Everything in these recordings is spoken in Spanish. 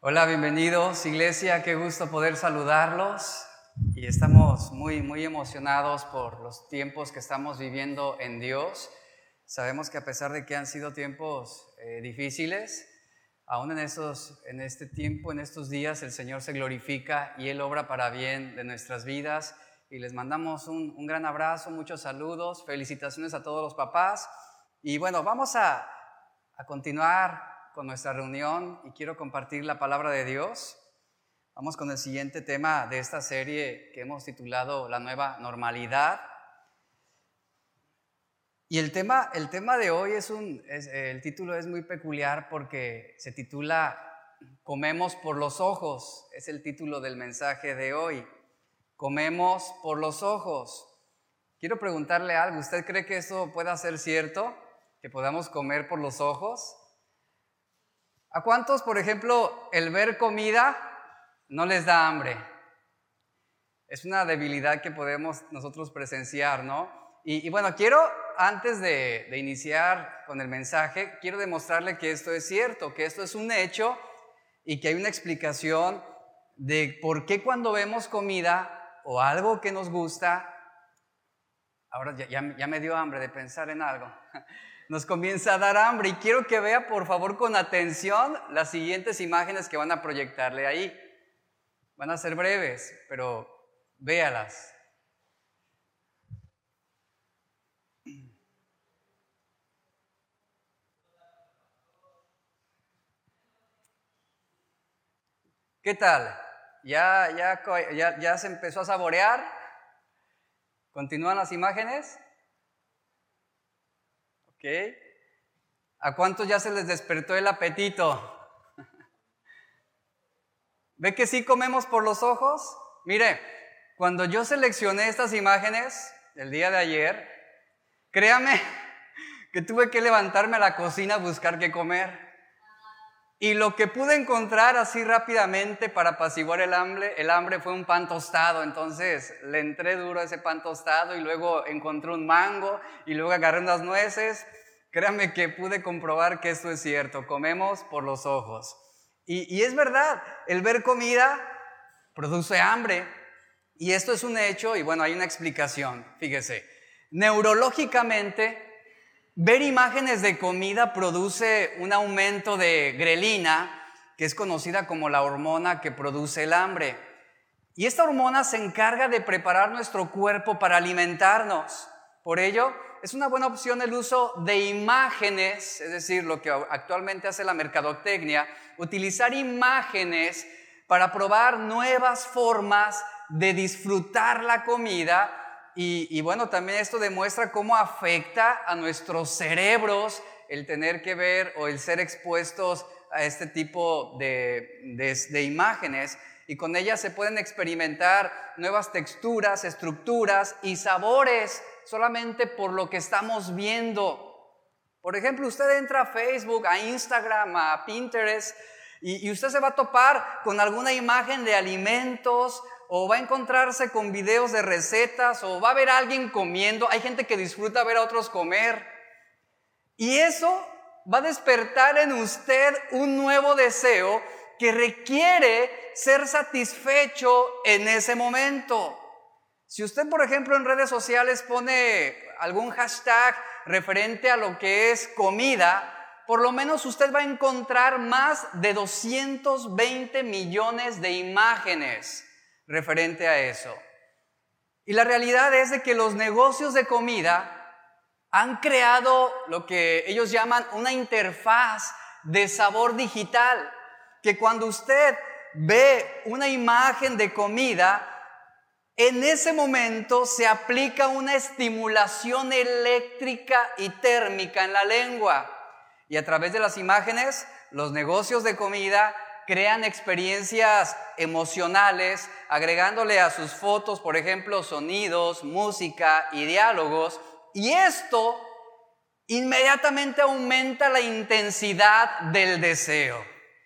Hola, bienvenidos Iglesia, qué gusto poder saludarlos y estamos muy, muy emocionados por los tiempos que estamos viviendo en Dios. Sabemos que a pesar de que han sido tiempos eh, difíciles, aún en, esos, en este tiempo, en estos días, el Señor se glorifica y Él obra para bien de nuestras vidas. Y les mandamos un, un gran abrazo, muchos saludos, felicitaciones a todos los papás. Y bueno, vamos a, a continuar con nuestra reunión y quiero compartir la palabra de Dios. Vamos con el siguiente tema de esta serie que hemos titulado La nueva normalidad. Y el tema, el tema de hoy es un, el título es muy peculiar porque se titula Comemos por los ojos, es el título del mensaje de hoy. Comemos por los ojos. Quiero preguntarle algo, ¿usted cree que eso pueda ser cierto? ¿Que podamos comer por los ojos? ¿A cuántos, por ejemplo, el ver comida no les da hambre? Es una debilidad que podemos nosotros presenciar, ¿no? Y, bueno, quiero, antes de, iniciar con el mensaje, quiero demostrarle que esto es cierto, que esto es un hecho y que hay una explicación de por qué cuando vemos comida o algo que nos gusta, ahora ya, ya me dio hambre de pensar en algo, nos comienza a dar hambre. Y quiero que vea, por favor, con atención las siguientes imágenes que van a proyectarle ahí. Van a ser breves, pero véalas. ¿Qué tal? ¿Ya, ya, ya, ya se empezó a saborear? ¿Continúan las imágenes? ¿A cuántos ya se les despertó el apetito? ¿Ve que sí comemos por los ojos? Mire, cuando yo seleccioné estas imágenes el día de ayer, créame que tuve que levantarme a la cocina a buscar qué comer. Y lo que pude encontrar así rápidamente para apaciguar el hambre, el hambre fue un pan tostado. Entonces le entré duro a ese pan tostado y luego encontré un mango y luego agarré unas nueces. Créanme que pude comprobar que esto es cierto. Comemos por los ojos. Y, y es verdad, el ver comida produce hambre. Y esto es un hecho y bueno, hay una explicación. Fíjese, neurológicamente Ver imágenes de comida produce un aumento de grelina, que es conocida como la hormona que produce el hambre. Y esta hormona se encarga de preparar nuestro cuerpo para alimentarnos. Por ello, es una buena opción el uso de imágenes, es decir, lo que actualmente hace la mercadotecnia, utilizar imágenes para probar nuevas formas de disfrutar la comida y, bueno, también esto demuestra cómo afecta a nuestros cerebros el tener que ver o el ser expuestos a este tipo de, de, imágenes y con ellas se pueden experimentar nuevas texturas, estructuras y sabores solamente por lo que estamos viendo. Por ejemplo, usted entra a Facebook, a Instagram, a Pinterest y, y usted se va a topar con alguna imagen de alimentos o va a encontrarse con videos de recetas, o va a ver a alguien comiendo. Hay gente que disfruta ver a otros comer. Y eso va a despertar en usted un nuevo deseo que requiere ser satisfecho en ese momento. Si usted, por ejemplo, en redes sociales pone algún hashtag referente a lo que es comida, por lo menos usted va a encontrar más de 220 millones de imágenes referente a eso. Y la realidad es de que los negocios de comida han creado lo que ellos llaman una interfaz de sabor digital, que cuando usted ve una imagen de comida, en ese momento se aplica una estimulación eléctrica y térmica en la lengua. Y a través de las imágenes, los negocios de comida crean experiencias emocionales, agregándole a sus fotos, por ejemplo, sonidos, música y diálogos. Y esto inmediatamente aumenta la intensidad del deseo.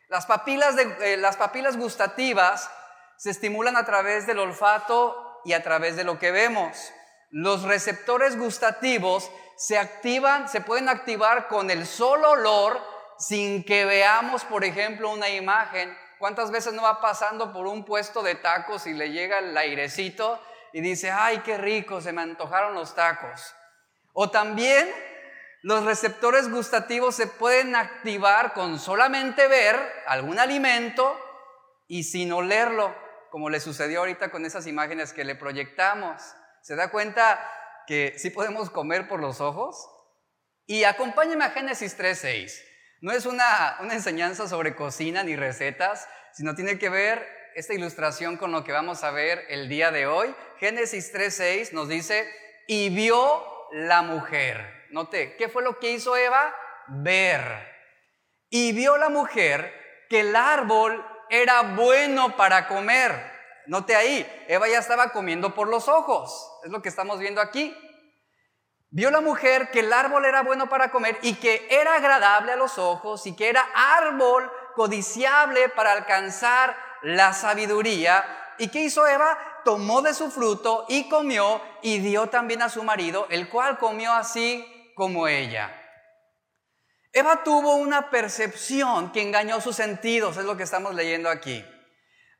Las papilas, de, eh, las papilas gustativas se estimulan a través del olfato y a través de lo que vemos. Los receptores gustativos se activan, se pueden activar con el solo olor sin que veamos, por ejemplo, una imagen ¿Cuántas veces no va pasando por un puesto de tacos y le llega el airecito y dice, ay, qué rico, se me antojaron los tacos? O también los receptores gustativos se pueden activar con solamente ver algún alimento y sin olerlo, como le sucedió ahorita con esas imágenes que le proyectamos. ¿Se da cuenta que sí podemos comer por los ojos? Y acompáñeme a Génesis 3.6. No es una, una enseñanza sobre cocina ni recetas, sino tiene que ver esta ilustración con lo que vamos a ver el día de hoy. Génesis 3.6 nos dice, y vio la mujer. Note, ¿qué fue lo que hizo Eva? Ver. Y vio la mujer que el árbol era bueno para comer. Note ahí, Eva ya estaba comiendo por los ojos. Es lo que estamos viendo aquí. Vio la mujer que el árbol era bueno para comer y que era agradable a los ojos y que era árbol codiciable para alcanzar la sabiduría. ¿Y qué hizo Eva? Tomó de su fruto y comió y dio también a su marido, el cual comió así como ella. Eva tuvo una percepción que engañó sus sentidos, es lo que estamos leyendo aquí.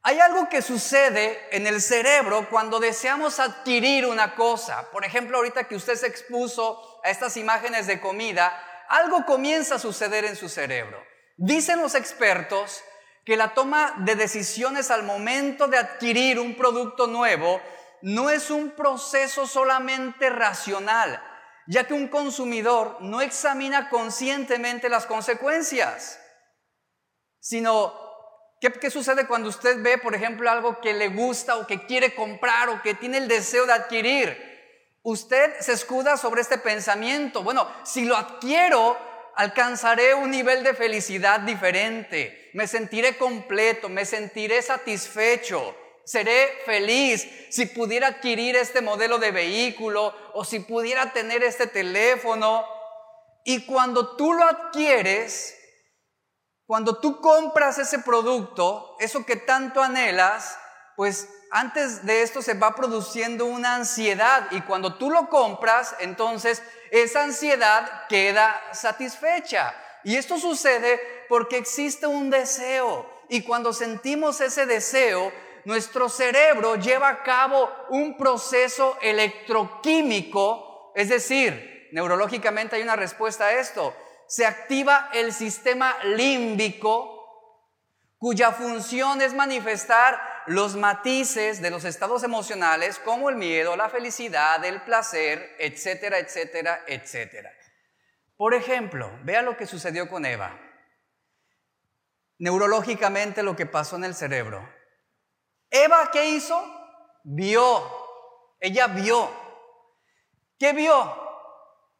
Hay algo que sucede en el cerebro cuando deseamos adquirir una cosa. Por ejemplo, ahorita que usted se expuso a estas imágenes de comida, algo comienza a suceder en su cerebro. Dicen los expertos que la toma de decisiones al momento de adquirir un producto nuevo no es un proceso solamente racional, ya que un consumidor no examina conscientemente las consecuencias, sino ¿Qué, sucede cuando usted ve, por ejemplo, algo que le gusta o que quiere comprar o que tiene el deseo de adquirir? Usted se escuda sobre este pensamiento. Bueno, si lo adquiero, alcanzaré un nivel de felicidad diferente. Me sentiré completo, me sentiré satisfecho. Seré feliz si pudiera adquirir este modelo de vehículo o si pudiera tener este teléfono. Y cuando tú lo adquieres, cuando tú compras ese producto, eso que tanto anhelas, pues antes de esto se va produciendo una ansiedad y cuando tú lo compras, entonces esa ansiedad queda satisfecha. Y esto sucede porque existe un deseo y cuando sentimos ese deseo, nuestro cerebro lleva a cabo un proceso electroquímico, es decir, neurológicamente hay una respuesta a esto se activa el sistema límbico, cuya función es manifestar los matices de los estados emocionales como el miedo, la felicidad, el placer, etcétera, etcétera, etcétera. Por ejemplo, vea lo que sucedió con Eva. Neurológicamente lo que pasó en el cerebro. Eva, ¿qué hizo? Vio. Ella vio. ¿Qué vio?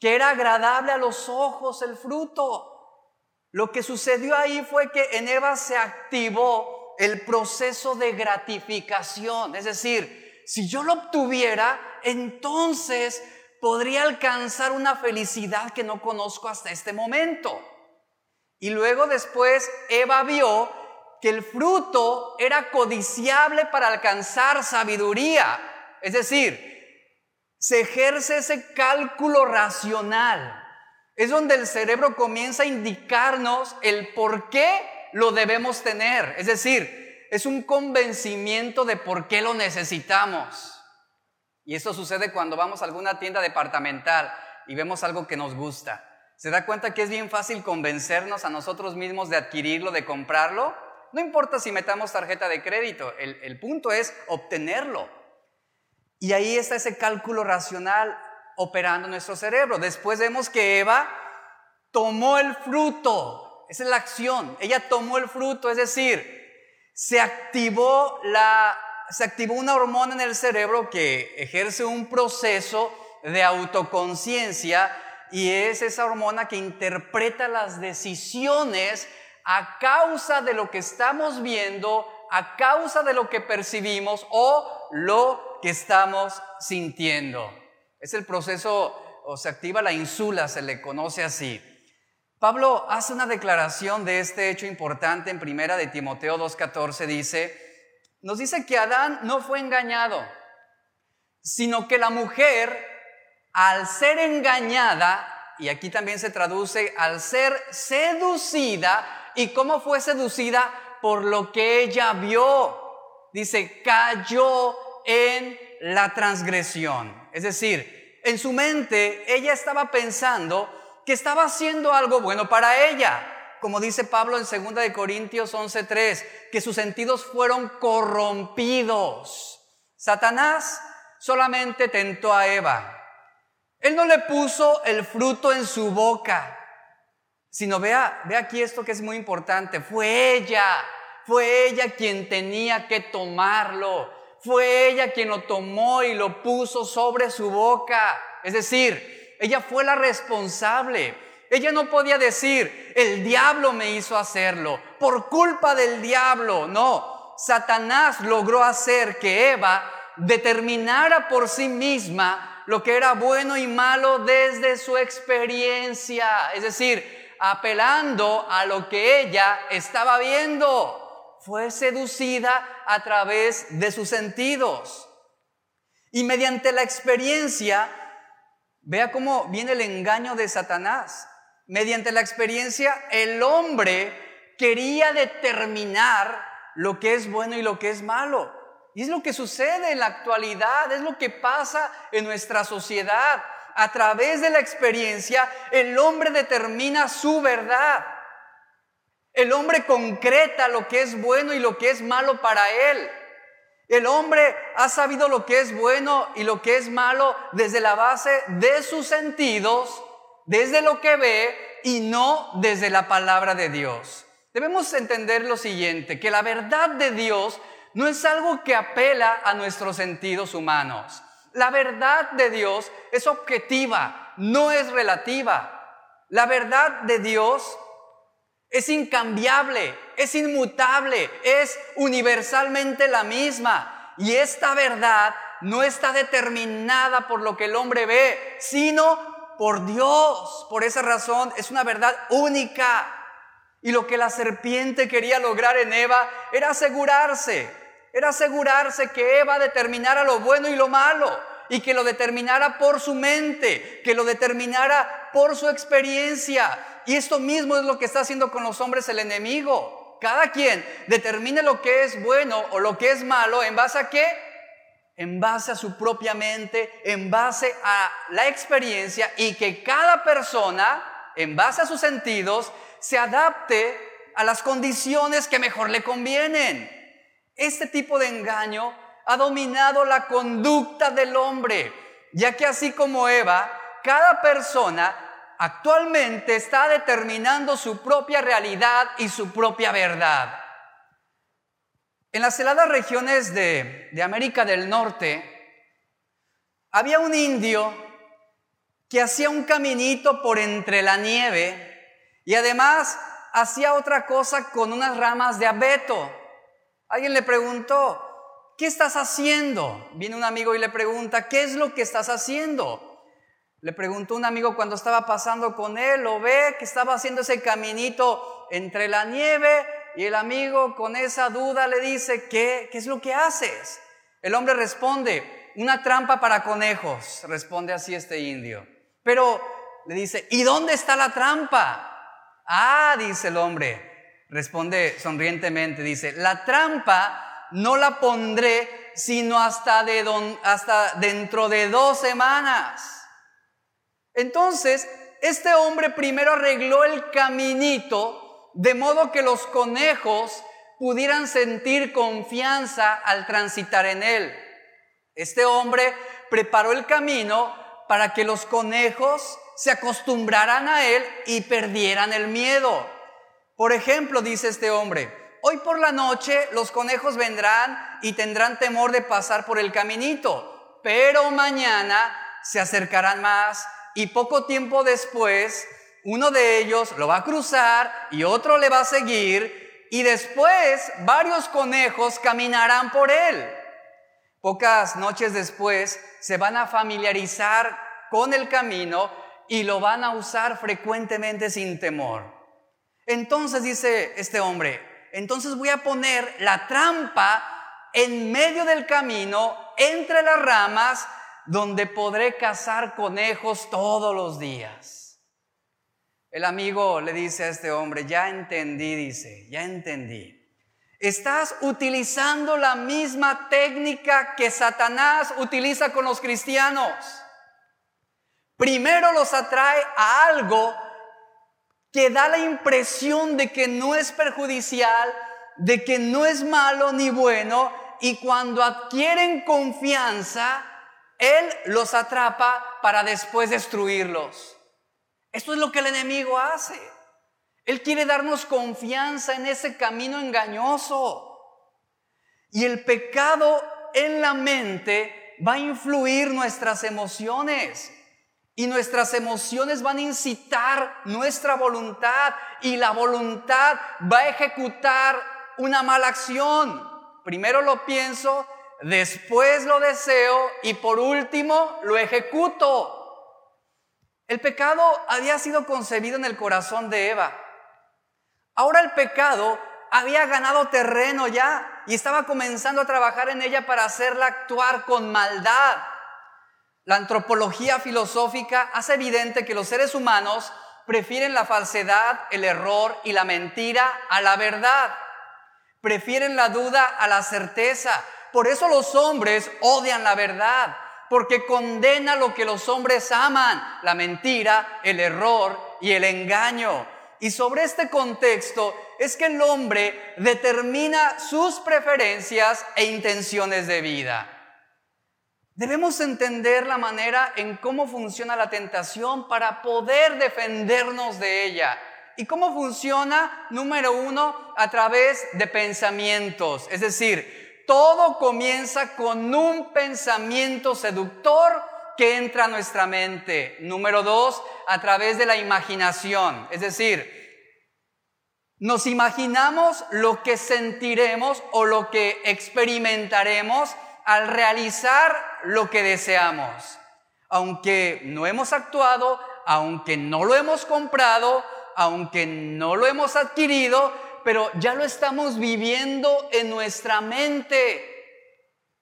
Que era agradable a los ojos el fruto. Lo que sucedió ahí fue que en Eva se activó el proceso de gratificación. Es decir, si yo lo obtuviera, entonces podría alcanzar una felicidad que no conozco hasta este momento. Y luego después Eva vio que el fruto era codiciable para alcanzar sabiduría. Es decir, se ejerce ese cálculo racional. Es donde el cerebro comienza a indicarnos el por qué lo debemos tener. Es decir, es un convencimiento de por qué lo necesitamos. Y esto sucede cuando vamos a alguna tienda departamental y vemos algo que nos gusta. ¿Se da cuenta que es bien fácil convencernos a nosotros mismos de adquirirlo, de comprarlo? No importa si metamos tarjeta de crédito, el, el punto es obtenerlo. Y ahí está ese cálculo racional operando en nuestro cerebro. Después vemos que Eva tomó el fruto. Esa es la acción. Ella tomó el fruto, es decir, se activó, la, se activó una hormona en el cerebro que ejerce un proceso de autoconciencia y es esa hormona que interpreta las decisiones a causa de lo que estamos viendo, a causa de lo que percibimos o lo que estamos sintiendo. Es el proceso, o se activa la insula, se le conoce así. Pablo hace una declaración de este hecho importante en primera de Timoteo 2.14, dice, nos dice que Adán no fue engañado, sino que la mujer, al ser engañada, y aquí también se traduce, al ser seducida, ¿y cómo fue seducida? por lo que ella vio. Dice, cayó en la transgresión. Es decir, en su mente ella estaba pensando que estaba haciendo algo bueno para ella. Como dice Pablo en 2 de Corintios 11:3, que sus sentidos fueron corrompidos. Satanás solamente tentó a Eva. Él no le puso el fruto en su boca, sino vea, vea aquí esto que es muy importante. Fue ella, fue ella quien tenía que tomarlo. Fue ella quien lo tomó y lo puso sobre su boca. Es decir, ella fue la responsable. Ella no podía decir, el diablo me hizo hacerlo, por culpa del diablo. No, Satanás logró hacer que Eva determinara por sí misma lo que era bueno y malo desde su experiencia. Es decir, apelando a lo que ella estaba viendo. Fue seducida a través de sus sentidos. Y mediante la experiencia, vea cómo viene el engaño de Satanás. Mediante la experiencia, el hombre quería determinar lo que es bueno y lo que es malo. Y es lo que sucede en la actualidad, es lo que pasa en nuestra sociedad a través de la experiencia, el hombre determina su verdad. El hombre concreta lo que es bueno y lo que es malo para él. El hombre ha sabido lo que es bueno y lo que es malo desde la base de sus sentidos, desde lo que ve y no desde la palabra de Dios. Debemos entender lo siguiente, que la verdad de Dios no es algo que apela a nuestros sentidos humanos. La verdad de Dios es objetiva, no es relativa. La verdad de Dios es incambiable, es inmutable, es universalmente la misma. Y esta verdad no está determinada por lo que el hombre ve, sino por Dios. Por esa razón es una verdad única. Y lo que la serpiente quería lograr en Eva era asegurarse era asegurarse que Eva determinara lo bueno y lo malo y que lo determinara por su mente, que lo determinara por su experiencia. Y esto mismo es lo que está haciendo con los hombres el enemigo. Cada quien determine lo que es bueno o lo que es malo en base a qué? En base a su propia mente, en base a la experiencia y que cada persona, en base a sus sentidos, se adapte a las condiciones que mejor le convienen. Este tipo de engaño ha dominado la conducta del hombre, ya que así como Eva, cada persona actualmente está determinando su propia realidad y su propia verdad. En las heladas regiones de, América del Norte, había un indio que hacía un caminito por entre la nieve y además hacía otra cosa con unas ramas de abeto. Alguien le preguntó, ¿qué estás haciendo? Viene un amigo y le pregunta, ¿qué es lo que estás haciendo? Le preguntó un amigo cuando estaba pasando con él, lo ve que estaba haciendo ese caminito entre la nieve y el amigo con esa duda le dice, ¿qué, qué es lo que haces? El hombre responde, una trampa para conejos, responde así este indio. Pero le dice, ¿y dónde está la trampa? Ah, dice el hombre, Responde sonrientemente, dice, la trampa no la pondré sino hasta, de hasta dentro de dos semanas. Entonces, este hombre primero arregló el caminito de modo que los conejos pudieran sentir confianza al transitar en él. Este hombre preparó el camino para que los conejos se acostumbraran a él y perdieran el miedo. Por ejemplo, dice este hombre, hoy por la noche los conejos vendrán y tendrán temor de pasar por el caminito, pero mañana se acercarán más y poco tiempo después uno de ellos lo va a cruzar y otro le va a seguir y después varios conejos caminarán por él. Pocas noches después se van a familiarizar con el camino y lo van a usar frecuentemente sin temor. Entonces dice este hombre, entonces voy a poner la trampa en medio del camino, entre las ramas, donde podré cazar conejos todos los días. El amigo le dice a este hombre, ya entendí, dice, ya entendí. Estás utilizando la misma técnica que Satanás utiliza con los cristianos. Primero los atrae a algo que da la impresión de que no es perjudicial, de que no es malo ni bueno, y cuando adquieren confianza, Él los atrapa para después destruirlos. Esto es lo que el enemigo hace. Él quiere darnos confianza en ese camino engañoso. Y el pecado en la mente va a influir nuestras emociones. Y nuestras emociones van a incitar nuestra voluntad. Y la voluntad va a ejecutar una mala acción. Primero lo pienso, después lo deseo y por último lo ejecuto. El pecado había sido concebido en el corazón de Eva. Ahora el pecado había ganado terreno ya y estaba comenzando a trabajar en ella para hacerla actuar con maldad. La antropología filosófica hace evidente que los seres humanos prefieren la falsedad, el error y la mentira a la verdad. Prefieren la duda a la certeza. Por eso los hombres odian la verdad, porque condena lo que los hombres aman, la mentira, el error y el engaño. Y sobre este contexto es que el hombre determina sus preferencias e intenciones de vida. Debemos entender la manera en cómo funciona la tentación para poder defendernos de ella. ¿Y cómo funciona? Número uno, a través de pensamientos. Es decir, todo comienza con un pensamiento seductor que entra a nuestra mente. Número dos, a través de la imaginación. Es decir, nos imaginamos lo que sentiremos o lo que experimentaremos al realizar lo que deseamos. Aunque no hemos actuado, aunque no lo hemos comprado, aunque no lo hemos adquirido, pero ya lo estamos viviendo en nuestra mente.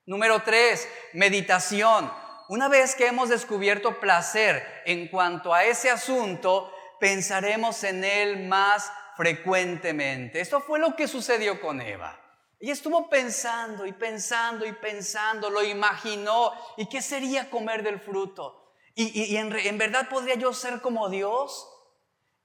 Número tres, meditación. Una vez que hemos descubierto placer en cuanto a ese asunto, pensaremos en él más frecuentemente. Esto fue lo que sucedió con Eva. Ella estuvo pensando y pensando y pensando, lo imaginó. ¿Y qué sería comer del fruto? ¿Y, en, en verdad podría yo ser como Dios?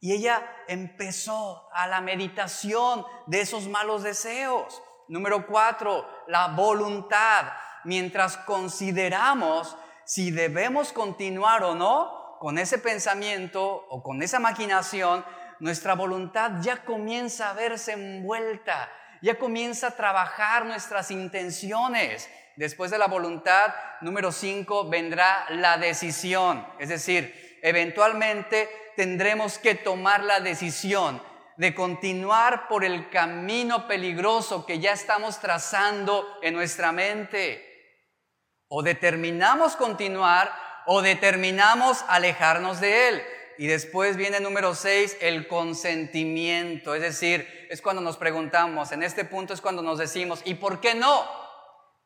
Y ella empezó a la meditación de esos malos deseos. Número cuatro, la voluntad. Mientras consideramos si debemos continuar o no con ese pensamiento o con esa maquinación, nuestra voluntad ya comienza a verse envuelta, ya comienza a trabajar nuestras intenciones. Después de la voluntad, número cinco, vendrá la decisión. Es decir, eventualmente tendremos que tomar la decisión de continuar por el camino peligroso que ya estamos trazando en nuestra mente. O determinamos continuar o determinamos alejarnos de Él. Y después viene número seis, el consentimiento. Es decir, es cuando nos preguntamos, en este punto es cuando nos decimos, ¿y por qué no?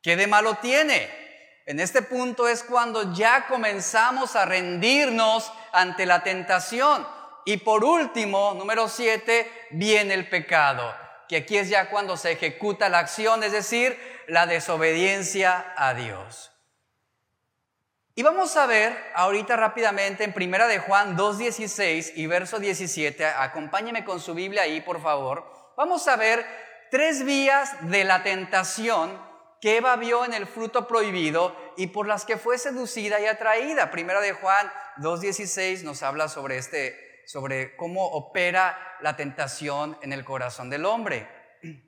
¿Qué de malo tiene? En este punto es cuando ya comenzamos a rendirnos ante la tentación. Y por último, número siete, viene el pecado, que aquí es ya cuando se ejecuta la acción, es decir, la desobediencia a Dios. Y vamos a ver ahorita rápidamente en Primera de Juan 2.16 y verso 17, acompáñeme con su Biblia ahí, por favor. Vamos a ver tres vías de la tentación que Eva vio en el fruto prohibido y por las que fue seducida y atraída. Primera de Juan 2.16 nos habla sobre este, sobre cómo opera la tentación en el corazón del hombre.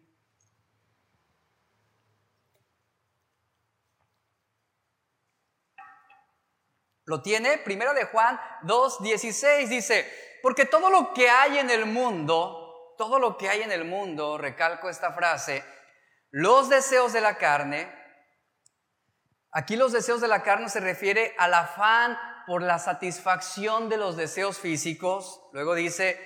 ¿Lo tiene? Primera de Juan 2.16 dice, porque todo lo que hay en el mundo, todo lo que hay en el mundo, recalco esta frase, los deseos de la carne, aquí los deseos de la carne se refiere al afán por la satisfacción de los deseos físicos, luego dice,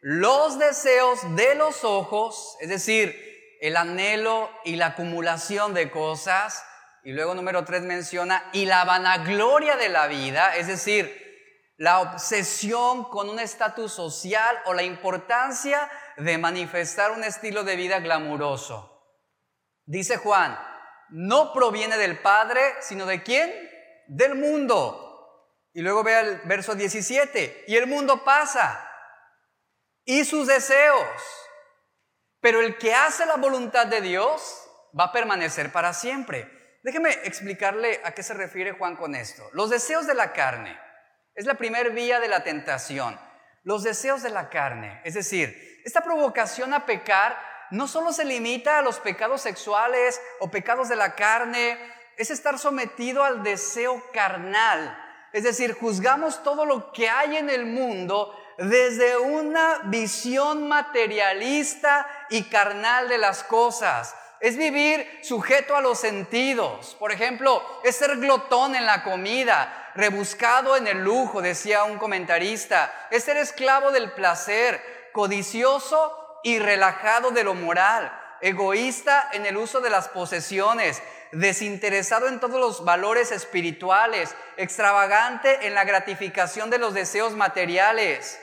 los deseos de los ojos, es decir, el anhelo y la acumulación de cosas, y luego número tres menciona, y la vanagloria de la vida, es decir, la obsesión con un estatus social o la importancia de manifestar un estilo de vida glamuroso. Dice Juan, no proviene del Padre, sino de quién? Del mundo. Y luego vea el verso 17, y el mundo pasa, y sus deseos, pero el que hace la voluntad de Dios va a permanecer para siempre. Déjeme explicarle a qué se refiere Juan con esto. Los deseos de la carne es la primer vía de la tentación. Los deseos de la carne, es decir, esta provocación a pecar no solo se limita a los pecados sexuales o pecados de la carne, es estar sometido al deseo carnal. Es decir, juzgamos todo lo que hay en el mundo desde una visión materialista y carnal de las cosas. Es vivir sujeto a los sentidos. Por ejemplo, es ser glotón en la comida, rebuscado en el lujo, decía un comentarista. Es ser esclavo del placer, codicioso y relajado de lo moral, egoísta en el uso de las posesiones, desinteresado en todos los valores espirituales, extravagante en la gratificación de los deseos materiales.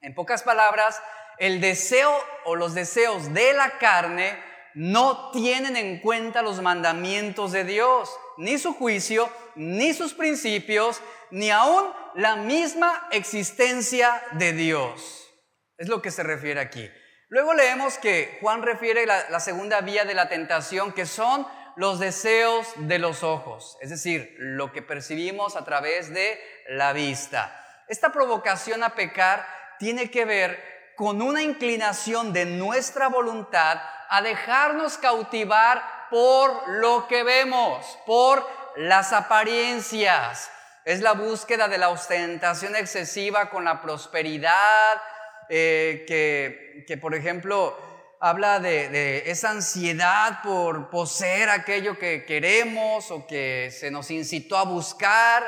En pocas palabras, el deseo o los deseos de la carne no tienen en cuenta los mandamientos de Dios, ni su juicio, ni sus principios, ni aún la misma existencia de Dios. Es lo que se refiere aquí. Luego leemos que Juan refiere la, segunda vía de la tentación, que son los deseos de los ojos, es decir, lo que percibimos a través de la vista. Esta provocación a pecar tiene que ver con una inclinación de nuestra voluntad a dejarnos cautivar por lo que vemos, por las apariencias. Es la búsqueda de la ostentación excesiva con la prosperidad, eh, que, que, por ejemplo, habla de, esa ansiedad por poseer aquello que queremos o que se nos incitó a buscar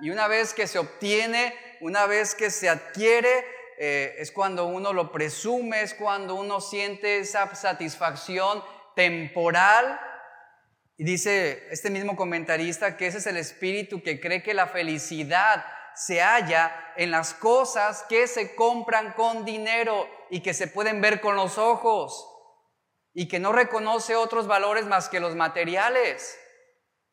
y una vez que se obtiene, una vez que se adquiere, eh, es cuando uno lo presume, es cuando uno siente esa satisfacción temporal. Y dice este mismo comentarista que ese es el espíritu que cree que la felicidad se halla en las cosas que se compran con dinero y que se pueden ver con los ojos y que no reconoce otros valores más que los materiales.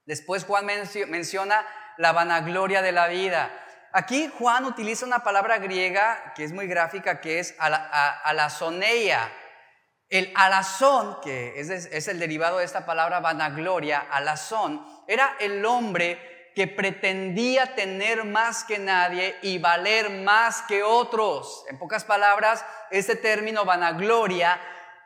Después Juan menciona la vanagloria de la vida. Aquí Juan utiliza una palabra griega que es muy gráfica, que es alazoneia. El alazón, que es, es el derivado de esta palabra vanagloria, alazón, era el hombre que pretendía tener más que nadie y valer más que otros. En pocas palabras, este término vanagloria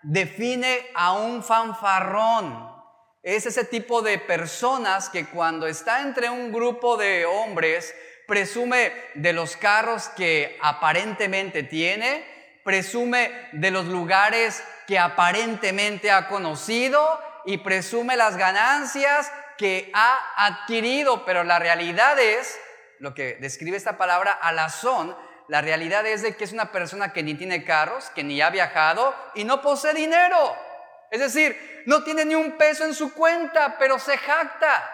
define a un fanfarrón. Es ese tipo de personas que cuando está entre un grupo de hombres, presume de los carros que aparentemente tiene, presume de los lugares que aparentemente ha conocido y presume las ganancias que ha adquirido, pero la realidad es, lo que describe esta palabra, alazón, la realidad es de que es una persona que ni tiene carros, que ni ha viajado y no posee dinero. Es decir, no tiene ni un peso en su cuenta, pero se jacta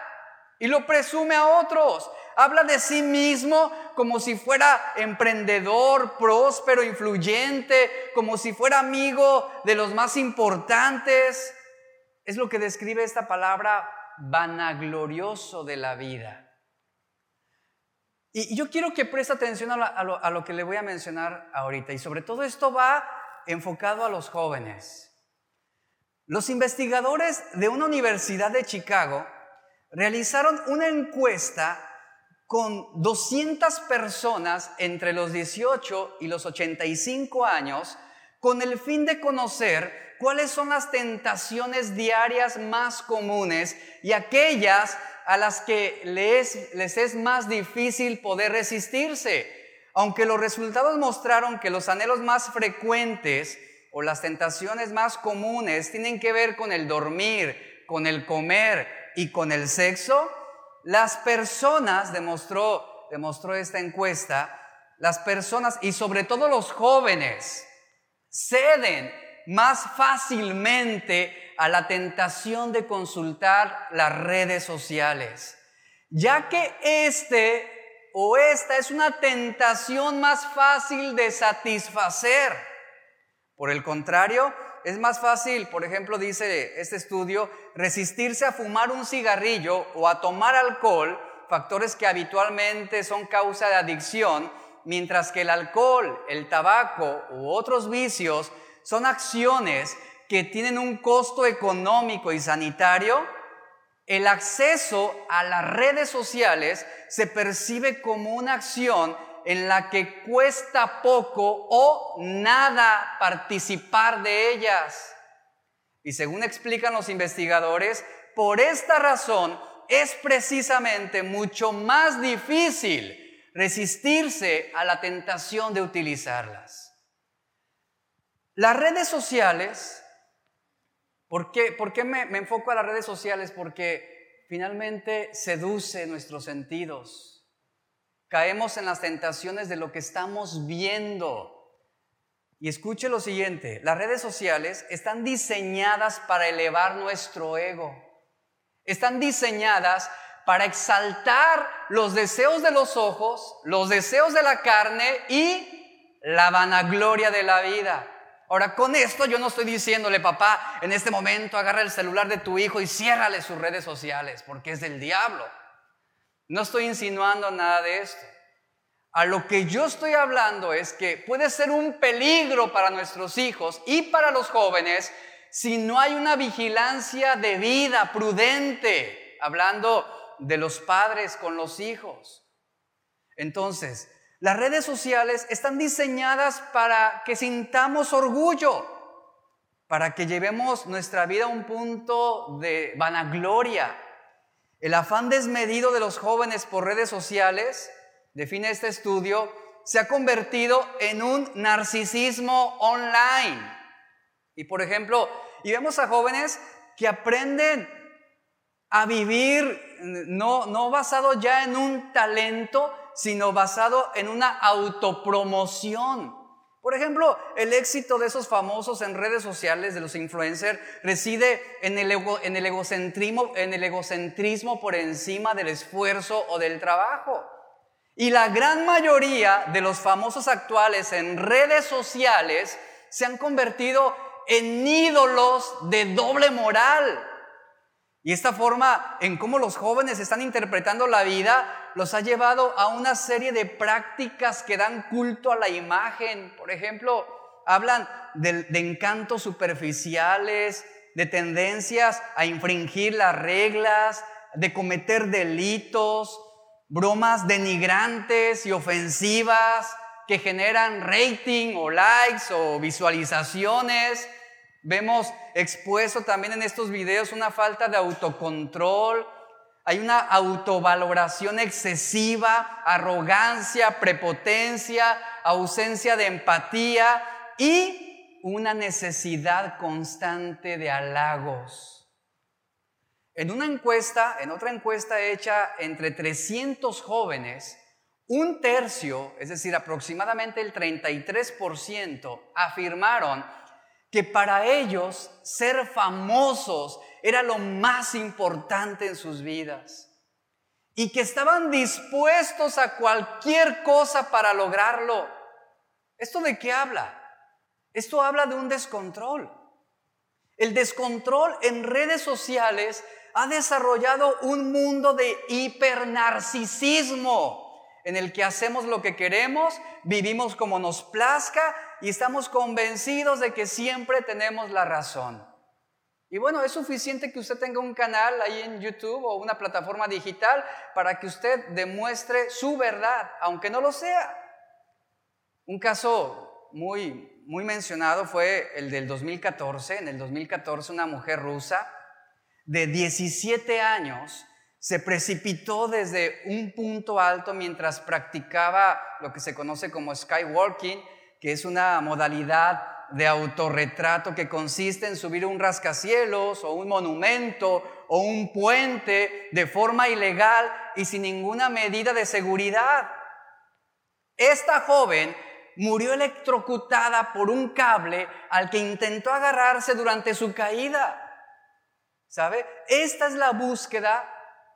y lo presume a otros. Habla de sí mismo como si fuera emprendedor, próspero, influyente, como si fuera amigo de los más importantes. Es lo que describe esta palabra vanaglorioso de la vida. Y yo quiero que preste atención a lo, que le voy a mencionar ahorita. Y sobre todo esto va enfocado a los jóvenes. Los investigadores de una universidad de Chicago realizaron una encuesta con 200 personas entre los 18 y los 85 años con el fin de conocer cuáles son las tentaciones diarias más comunes y aquellas a las que les, les es más difícil poder resistirse. Aunque los resultados mostraron que los anhelos más frecuentes o las tentaciones más comunes tienen que ver con el dormir, con el comer y con el sexo, las personas, demostró, demostró esta encuesta, las personas y sobre todo los jóvenes ceden más fácilmente a la tentación de consultar las redes sociales, ya que este o esta es una tentación más fácil de satisfacer. Por el contrario, es más fácil, por ejemplo, dice este estudio, resistirse a fumar un cigarrillo o a tomar alcohol, factores que habitualmente son causa de adicción, mientras que el alcohol, el tabaco u otros vicios son acciones que tienen un costo económico y sanitario, el acceso a las redes sociales se percibe como una acción en la que cuesta poco o nada participar de ellas. Y según explican los investigadores, por esta razón es precisamente mucho más difícil resistirse a la tentación de utilizarlas. Las redes sociales, ¿por qué, me, me enfoco a las redes sociales? Porque finalmente seduce nuestros sentidos caemos en las tentaciones de lo que estamos viendo. Y escuche lo siguiente, las redes sociales están diseñadas para elevar nuestro ego. Están diseñadas para exaltar los deseos de los ojos, los deseos de la carne y la vanagloria de la vida. Ahora, con esto yo no estoy diciéndole, papá, en este momento agarra el celular de tu hijo y ciérrale sus redes sociales, porque es del diablo. No estoy insinuando nada de esto. A lo que yo estoy hablando es que puede ser un peligro para nuestros hijos y para los jóvenes si no hay una vigilancia debida, prudente, hablando de los padres con los hijos. Entonces, las redes sociales están diseñadas para que sintamos orgullo, para que llevemos nuestra vida a un punto de vanagloria, el afán desmedido de los jóvenes por redes sociales, define este estudio, se ha convertido en un narcisismo online. Y por ejemplo, y vemos a jóvenes que aprenden a vivir no, no basado ya en un talento, sino basado en una autopromoción. Por ejemplo, el éxito de esos famosos en redes sociales, de los influencers, reside en el, en el, egocentrismo, en el egocentrismo por encima del esfuerzo o del trabajo. Y la gran mayoría de los famosos actuales en redes sociales se han convertido en ídolos de doble moral. Y esta forma en cómo los jóvenes están interpretando la vida los ha llevado a una serie de prácticas que dan culto a la imagen. Por ejemplo, hablan de, encantos superficiales, de tendencias a infringir las reglas, de cometer delitos, bromas denigrantes y ofensivas que generan rating o likes o visualizaciones Vemos expuesto también en estos videos una falta de autocontrol, hay una autovaloración excesiva, arrogancia, prepotencia, ausencia de empatía y una necesidad constante de halagos. En una encuesta, en otra encuesta hecha entre 300 jóvenes, un tercio, es decir, aproximadamente el 33%, afirmaron que para ellos ser famosos era lo más importante en sus vidas y que estaban dispuestos a cualquier cosa para lograrlo. ¿Esto de qué habla? Esto habla de un descontrol. El descontrol en redes sociales ha desarrollado un mundo de hipernarcisismo en el que hacemos lo que queremos, vivimos como nos plazca y estamos convencidos de que siempre tenemos la razón. Y bueno, es suficiente que usted tenga un canal ahí en YouTube o una plataforma digital para que usted demuestre su verdad, aunque no lo sea. Un caso muy, muy mencionado fue el del 2014. En el 2014 una mujer rusa de 17 años se precipitó desde un punto alto mientras practicaba lo que se conoce como skywalking, que es una modalidad de autorretrato que consiste en subir un rascacielos o un monumento o un puente de forma ilegal y sin ninguna medida de seguridad. Esta joven murió electrocutada por un cable al que intentó agarrarse durante su caída. ¿Sabe? Esta es la búsqueda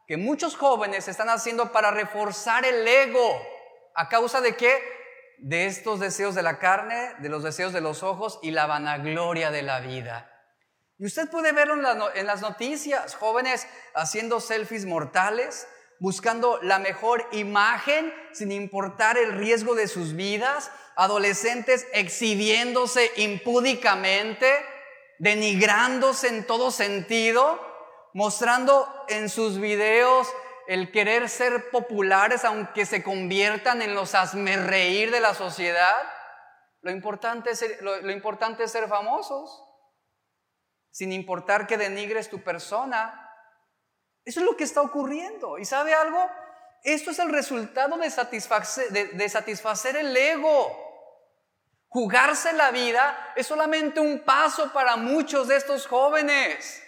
que muchos jóvenes están haciendo para reforzar el ego. ¿A causa de qué? De estos deseos de la carne, de los deseos de los ojos y la vanagloria de la vida. Y usted puede verlo en, las noticias, jóvenes haciendo selfies mortales, buscando la mejor imagen sin importar el riesgo de sus vidas, adolescentes exhibiéndose impúdicamente, denigrándose en todo sentido, mostrando en sus videos el querer ser populares aunque se conviertan en los reír de la sociedad. Lo importante, es, lo importante es ser famosos, sin importar que denigres tu persona. Eso es lo que está ocurriendo. ¿Y sabe algo? Esto es el resultado de satisfacer, de satisfacer el ego. Jugarse la vida es solamente un paso para muchos de estos jóvenes.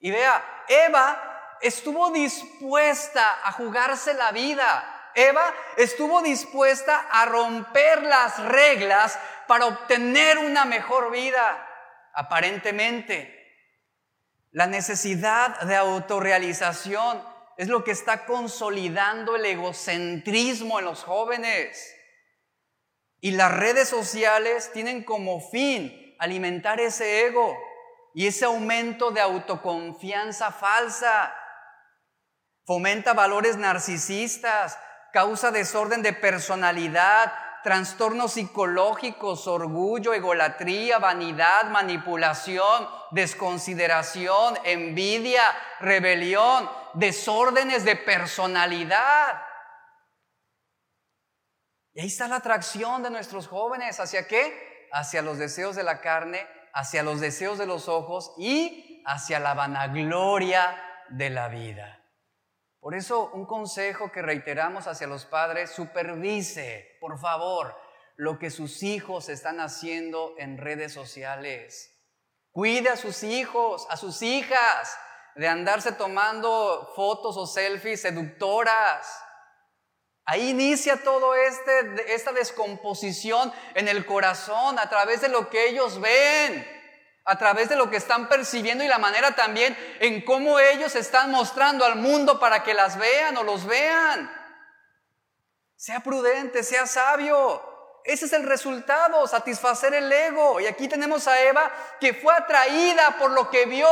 Y vea, Eva estuvo dispuesta a jugarse la vida. Eva estuvo dispuesta a romper las reglas para obtener una mejor vida, aparentemente. La necesidad de autorrealización es lo que está consolidando el egocentrismo en los jóvenes. Y las redes sociales tienen como fin alimentar ese ego y ese aumento de autoconfianza falsa. Fomenta valores narcisistas, causa desorden de personalidad, trastornos psicológicos, orgullo, egolatría, vanidad, manipulación, desconsideración, envidia, rebelión, desórdenes de personalidad. Y ahí está la atracción de nuestros jóvenes. ¿Hacia qué? Hacia los deseos de la carne, hacia los deseos de los ojos y hacia la vanagloria de la vida. Por eso un consejo que reiteramos hacia los padres, supervise, por favor, lo que sus hijos están haciendo en redes sociales. Cuide a sus hijos, a sus hijas, de andarse tomando fotos o selfies seductoras Ahí inicia todo este, esta descomposición en el corazón a través de lo que ellos ven, a través de lo que están percibiendo y la manera también en cómo ellos están mostrando al mundo para que las vean o los vean. Sea prudente, sea sabio. Ese es el resultado, satisfacer el ego. Y aquí tenemos a Eva que fue atraída por lo que vio.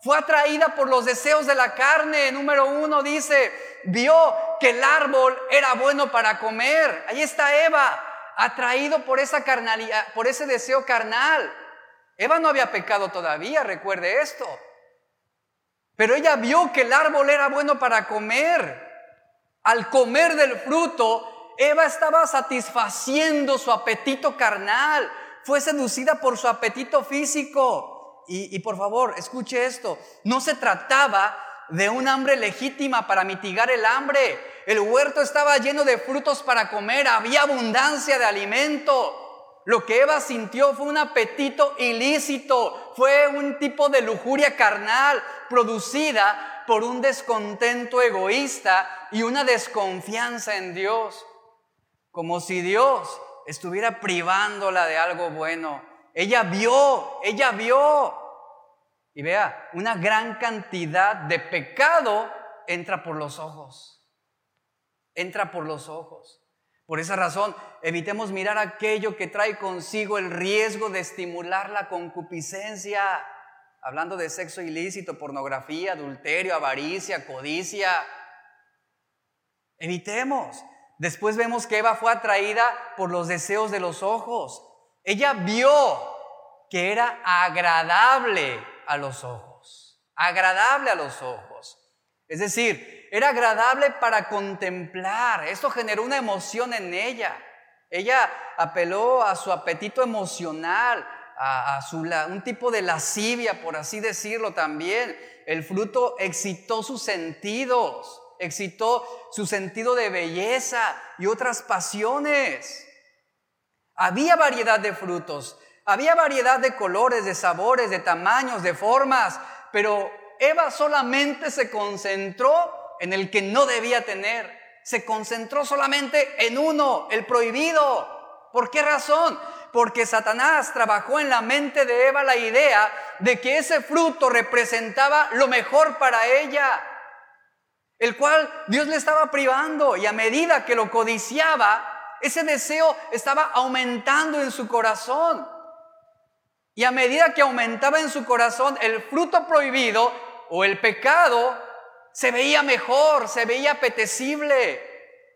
Fue atraída por los deseos de la carne. Número uno dice, vio que el árbol era bueno para comer. Ahí está Eva, atraído por esa carnalidad, por ese deseo carnal. Eva no había pecado todavía, recuerde esto. Pero ella vio que el árbol era bueno para comer. Al comer del fruto, Eva estaba satisfaciendo su apetito carnal. Fue seducida por su apetito físico y, por favor, escuche esto, no se trataba de un hambre legítima para mitigar el hambre. El huerto estaba lleno de frutos para comer, había abundancia de alimento. Lo que Eva sintió fue un apetito ilícito, fue un tipo de lujuria carnal producida por un descontento egoísta y una desconfianza en Dios, como si Dios estuviera privándola de algo bueno. Ella vio, ella vio. Y vea, una gran cantidad de pecado entra por los ojos. Entra por los ojos. Por esa razón, evitemos mirar aquello que trae consigo el riesgo de estimular la concupiscencia. Hablando de sexo ilícito, pornografía, adulterio, avaricia, codicia. Evitemos. Después vemos que Eva fue atraída por los deseos de los ojos. Ella vio que era agradable a los ojos, agradable a los ojos. Es decir, era agradable para contemplar. Esto generó una emoción en ella. Ella apeló a su apetito emocional, a, su, un tipo de lascivia, por así decirlo también. El fruto excitó sus sentidos, excitó su sentido de belleza y otras pasiones. Había variedad de frutos, había variedad de colores, de sabores, de tamaños, de formas, pero Eva solamente se concentró en el que no debía tener. Se concentró solamente en uno, el prohibido. ¿Por qué razón? Porque Satanás trabajó en la mente de Eva la idea de que ese fruto representaba lo mejor para ella, el cual Dios le estaba privando y a medida que lo codiciaba, Ese deseo estaba aumentando en su corazón. Y a medida que aumentaba en su corazón el fruto prohibido o el pecado, se veía mejor, se veía apetecible.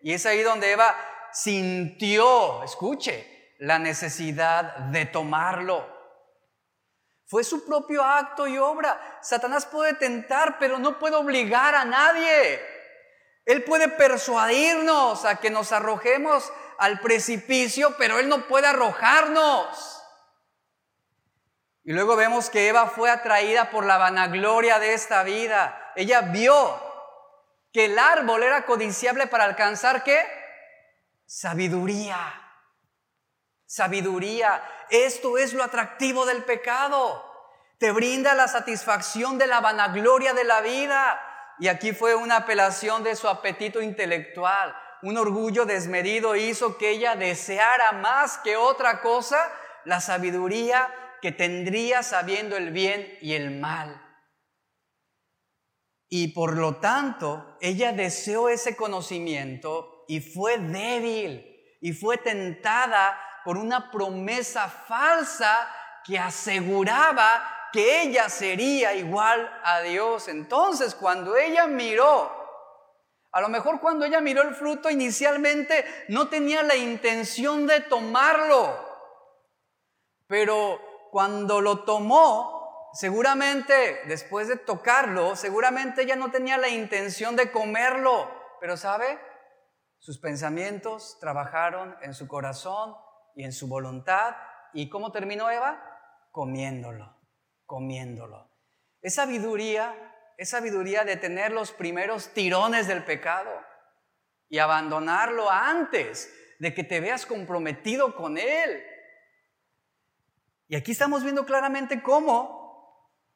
Y es ahí donde Eva sintió, escuche, la necesidad de tomarlo. Fue su propio acto y obra. Satanás puede tentar, pero no puede obligar a nadie. Él puede persuadirnos a que nos arrojemos al precipicio, pero Él no puede arrojarnos. Y luego vemos que Eva fue atraída por la vanagloria de esta vida. Ella vio que el árbol era codiciable para alcanzar qué? Sabiduría. Sabiduría. Esto es lo atractivo del pecado. Te brinda la satisfacción de la vanagloria de la vida. Y aquí fue una apelación de su apetito intelectual. Un orgullo desmedido hizo que ella deseara más que otra cosa la sabiduría que tendría sabiendo el bien y el mal. Y por lo tanto, ella deseó ese conocimiento y fue débil y fue tentada por una promesa falsa que aseguraba que ella sería igual a Dios. Entonces, cuando ella miró, a lo mejor cuando ella miró el fruto inicialmente no tenía la intención de tomarlo, pero cuando lo tomó, seguramente después de tocarlo, seguramente ella no tenía la intención de comerlo, pero ¿sabe? Sus pensamientos trabajaron en su corazón y en su voluntad. ¿Y cómo terminó Eva? Comiéndolo, comiéndolo. Es sabiduría, es sabiduría de tener los primeros tirones del pecado y abandonarlo antes de que te veas comprometido con él. Y aquí estamos viendo claramente cómo,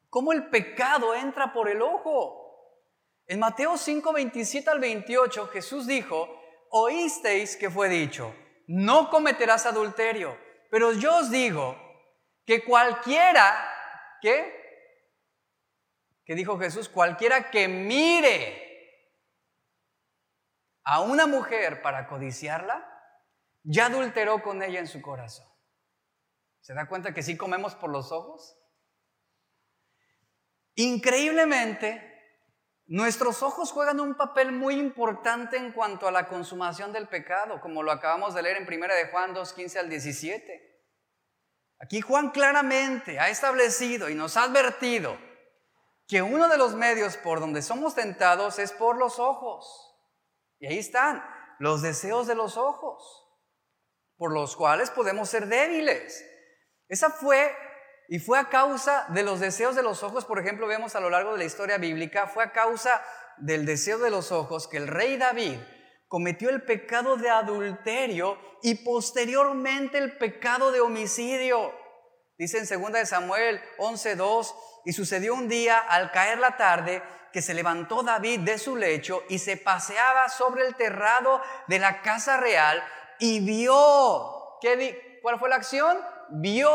cómo el pecado entra por el ojo. En Mateo 5, 27 al 28, Jesús dijo, oísteis que fue dicho, no cometerás adulterio. Pero yo os digo que cualquiera, ¿qué? Que dijo Jesús, cualquiera que mire a una mujer para codiciarla, ya adulteró con ella en su corazón. ¿Se da cuenta que sí comemos por los ojos? Increíblemente, Nuestros ojos juegan un papel muy importante en cuanto a la consumación del pecado, como lo acabamos de leer en 1 de Juan 2, 15 al 17. Aquí Juan claramente ha establecido y nos ha advertido que uno de los medios por donde somos tentados es por los ojos. Y ahí están los deseos de los ojos, por los cuales podemos ser débiles. Esa fue y fue a causa de los deseos de los ojos, por ejemplo, vemos a lo largo de la historia bíblica, fue a causa del deseo de los ojos que el rey David cometió el pecado de adulterio y posteriormente el pecado de homicidio. Dice en 2 de Samuel 11:2, y sucedió un día al caer la tarde que se levantó David de su lecho y se paseaba sobre el terrado de la casa real y vio, ¿qué, ¿cuál fue la acción? Vio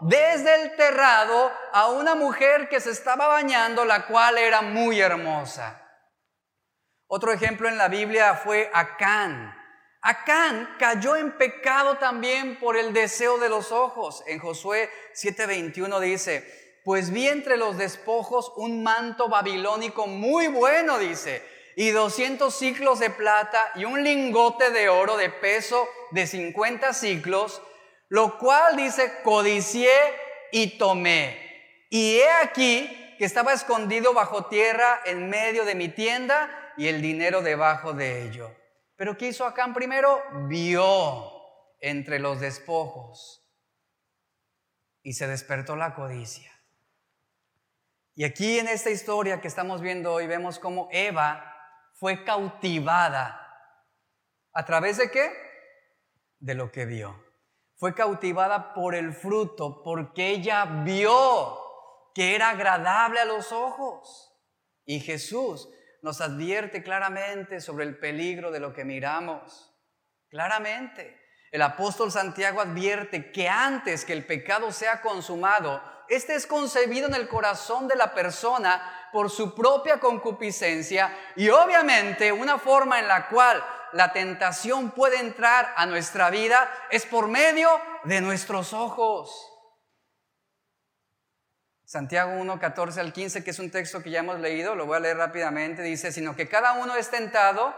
desde el terrado a una mujer que se estaba bañando, la cual era muy hermosa. Otro ejemplo en la Biblia fue Acán. Acán cayó en pecado también por el deseo de los ojos. En Josué 7:21 dice, pues vi entre los despojos un manto babilónico muy bueno, dice, y 200 ciclos de plata y un lingote de oro de peso de 50 ciclos lo cual dice, codicié y tomé. Y he aquí que estaba escondido bajo tierra en medio de mi tienda y el dinero debajo de ello. Pero ¿qué hizo Acán primero? Vio entre los despojos y se despertó la codicia. Y aquí en esta historia que estamos viendo hoy vemos cómo Eva fue cautivada. ¿A través de qué? De lo que vio fue cautivada por el fruto porque ella vio que era agradable a los ojos. Y Jesús nos advierte claramente sobre el peligro de lo que miramos. Claramente. El apóstol Santiago advierte que antes que el pecado sea consumado, este es concebido en el corazón de la persona por su propia concupiscencia y obviamente una forma en la cual la tentación puede entrar a nuestra vida es por medio de nuestros ojos. Santiago 1, 14 al 15, que es un texto que ya hemos leído, lo voy a leer rápidamente, dice, sino que cada uno es tentado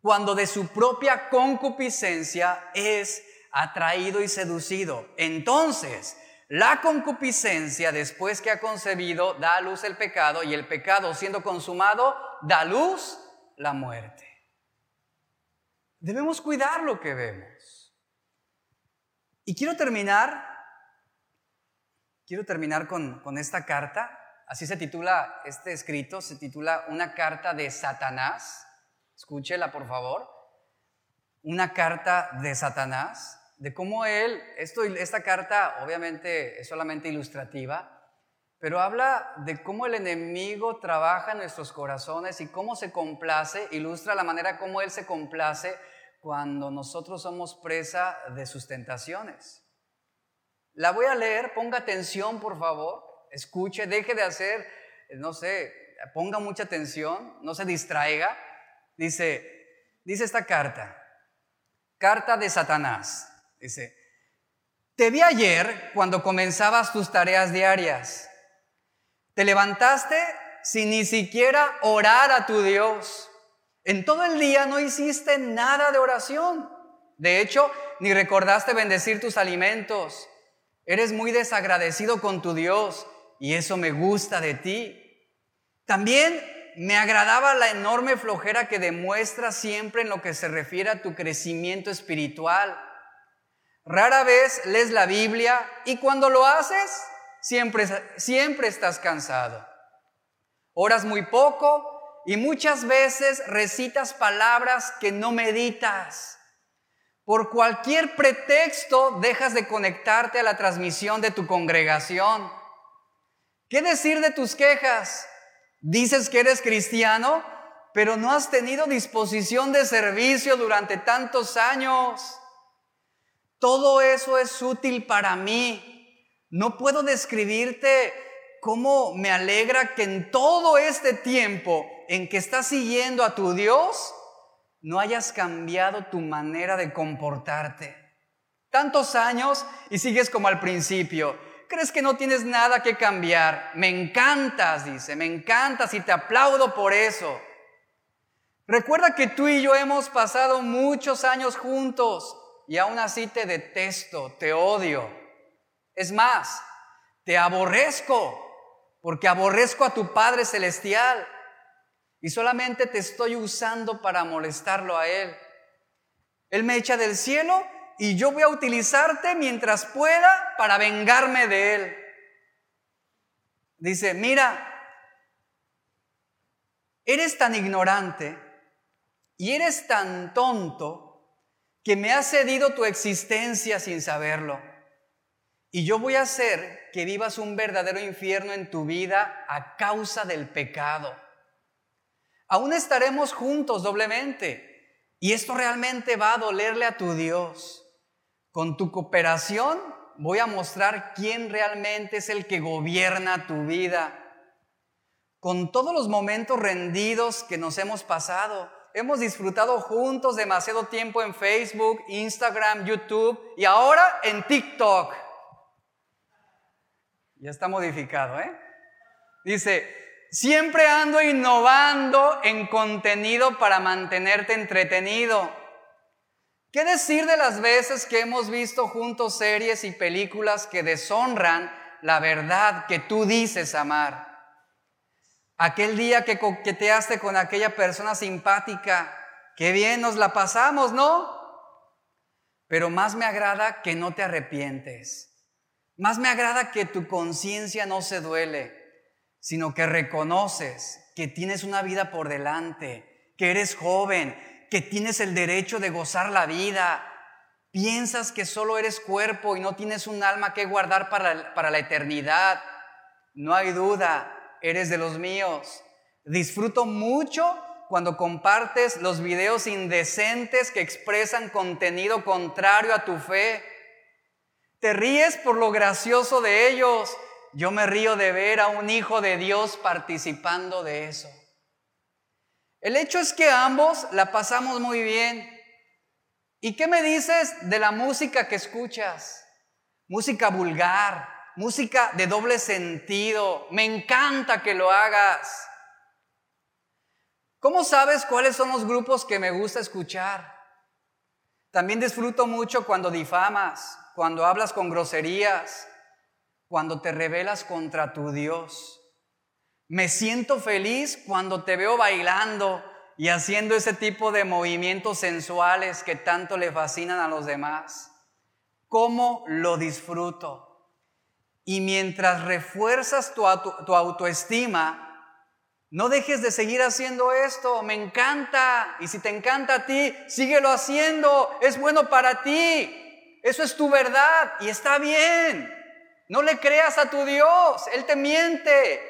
cuando de su propia concupiscencia es atraído y seducido. Entonces, la concupiscencia, después que ha concebido, da a luz el pecado y el pecado, siendo consumado, da a luz la muerte. Debemos cuidar lo que vemos. Y quiero terminar Quiero terminar con, esta carta. Así se titula este escrito, se titula Una carta de Satanás. Escúchela, por favor. Una carta de Satanás, de cómo él, esto, esta carta obviamente es solamente ilustrativa, pero habla de cómo el enemigo trabaja en nuestros corazones y cómo se complace, ilustra la manera como él se complace cuando nosotros somos presa de sus tentaciones. La voy a leer, ponga atención por favor, escuche, deje de hacer, no sé, ponga mucha atención, no se distraiga. Dice, dice esta carta, carta de Satanás. Dice, te vi ayer cuando comenzabas tus tareas diarias. Te levantaste sin ni siquiera orar a tu Dios. En todo el día no hiciste nada de oración. De hecho, ni recordaste bendecir tus alimentos. Eres muy desagradecido con tu Dios y eso me gusta de ti. También me agradaba la enorme flojera que demuestras siempre en lo que se refiere a tu crecimiento espiritual. Rara vez lees la Biblia y cuando lo haces, siempre, siempre estás cansado. Oras muy poco y muchas veces recitas palabras que no meditas. Por cualquier pretexto dejas de conectarte a la transmisión de tu congregación. ¿Qué decir de tus quejas? Dices que eres cristiano, pero no has tenido disposición de servicio durante tantos años. Todo eso es útil para mí. No puedo describirte cómo me alegra que en todo este tiempo en que estás siguiendo a tu Dios, no hayas cambiado tu manera de comportarte. Tantos años y sigues como al principio. ¿Crees que no tienes nada que cambiar? Me encantas, dice, me encantas y te aplaudo por eso. Recuerda que tú y yo hemos pasado muchos años juntos y aún así te detesto, te odio. Es más, te aborrezco porque aborrezco a tu Padre Celestial y solamente te estoy usando para molestarlo a Él. Él me echa del cielo y yo voy a utilizarte mientras pueda para vengarme de Él. Dice, mira, eres tan ignorante y eres tan tonto que me has cedido tu existencia sin saberlo. Y yo voy a hacer que vivas un verdadero infierno en tu vida a causa del pecado aún estaremos juntos doblemente. Y esto realmente va a dolerle a tu Dios. Con tu cooperación voy a mostrar quién realmente es el que gobierna tu vida. Con todos los momentos rendidos que nos hemos pasado, hemos disfrutado juntos demasiado tiempo en Facebook, Instagram, YouTube y ahora en TikTok. Ya está modificado, ¿eh? Dice, Siempre ando innovando en contenido para mantenerte entretenido. ¿Qué decir de las veces que hemos visto juntos series y películas que deshonran la verdad que tú dices amar? Aquel día que coqueteaste con aquella persona simpática, qué bien nos la pasamos, ¿no? Pero más me agrada que no te arrepientes. Más me agrada que tu conciencia no se duele sino que reconoces que tienes una vida por delante, que eres joven, que tienes el derecho de gozar la vida. Piensas que solo eres cuerpo y no tienes un alma que guardar para, para la eternidad. No hay duda, eres de los míos. Disfruto mucho cuando compartes los videos indecentes que expresan contenido contrario a tu fe. Te ríes por lo gracioso de ellos yo me río de ver a un hijo de Dios participando de eso. El hecho es que ambos la pasamos muy bien. ¿Y qué me dices de la música que escuchas? Música vulgar, música de doble sentido. Me encanta que lo hagas. ¿Cómo sabes cuáles son los grupos que me gusta escuchar? También disfruto mucho cuando difamas, cuando hablas con groserías, cuando te rebelas contra tu Dios. Me siento feliz cuando te veo bailando y haciendo ese tipo de movimientos sensuales que tanto le fascinan a los demás. ¿Cómo lo disfruto? Y mientras refuerzas tu, tu autoestima, no dejes de seguir haciendo esto, me encanta. Y si te encanta a ti, síguelo haciendo, es bueno para ti. Eso es tu verdad y está bien. No le creas a tu Dios, Él te miente.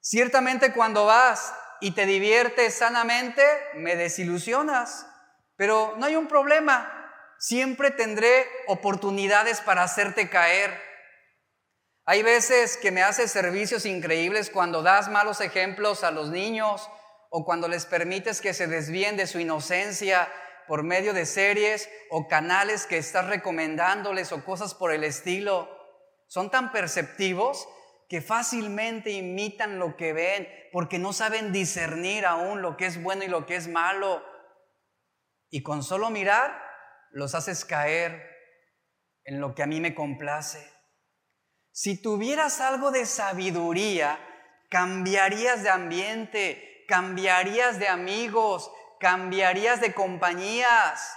Ciertamente cuando vas y te diviertes sanamente, me desilusionas, pero no hay un problema. Siempre tendré oportunidades para hacerte caer. Hay veces que me haces servicios increíbles cuando das malos ejemplos a los niños o cuando les permites que se desvíen de su inocencia por medio de series o canales que estás recomendándoles o cosas por el estilo. Son tan perceptivos que fácilmente imitan lo que ven porque no saben discernir aún lo que es bueno y lo que es malo. Y con solo mirar los haces caer en lo que a mí me complace. Si tuvieras algo de sabiduría, cambiarías de ambiente, cambiarías de amigos, cambiarías de compañías,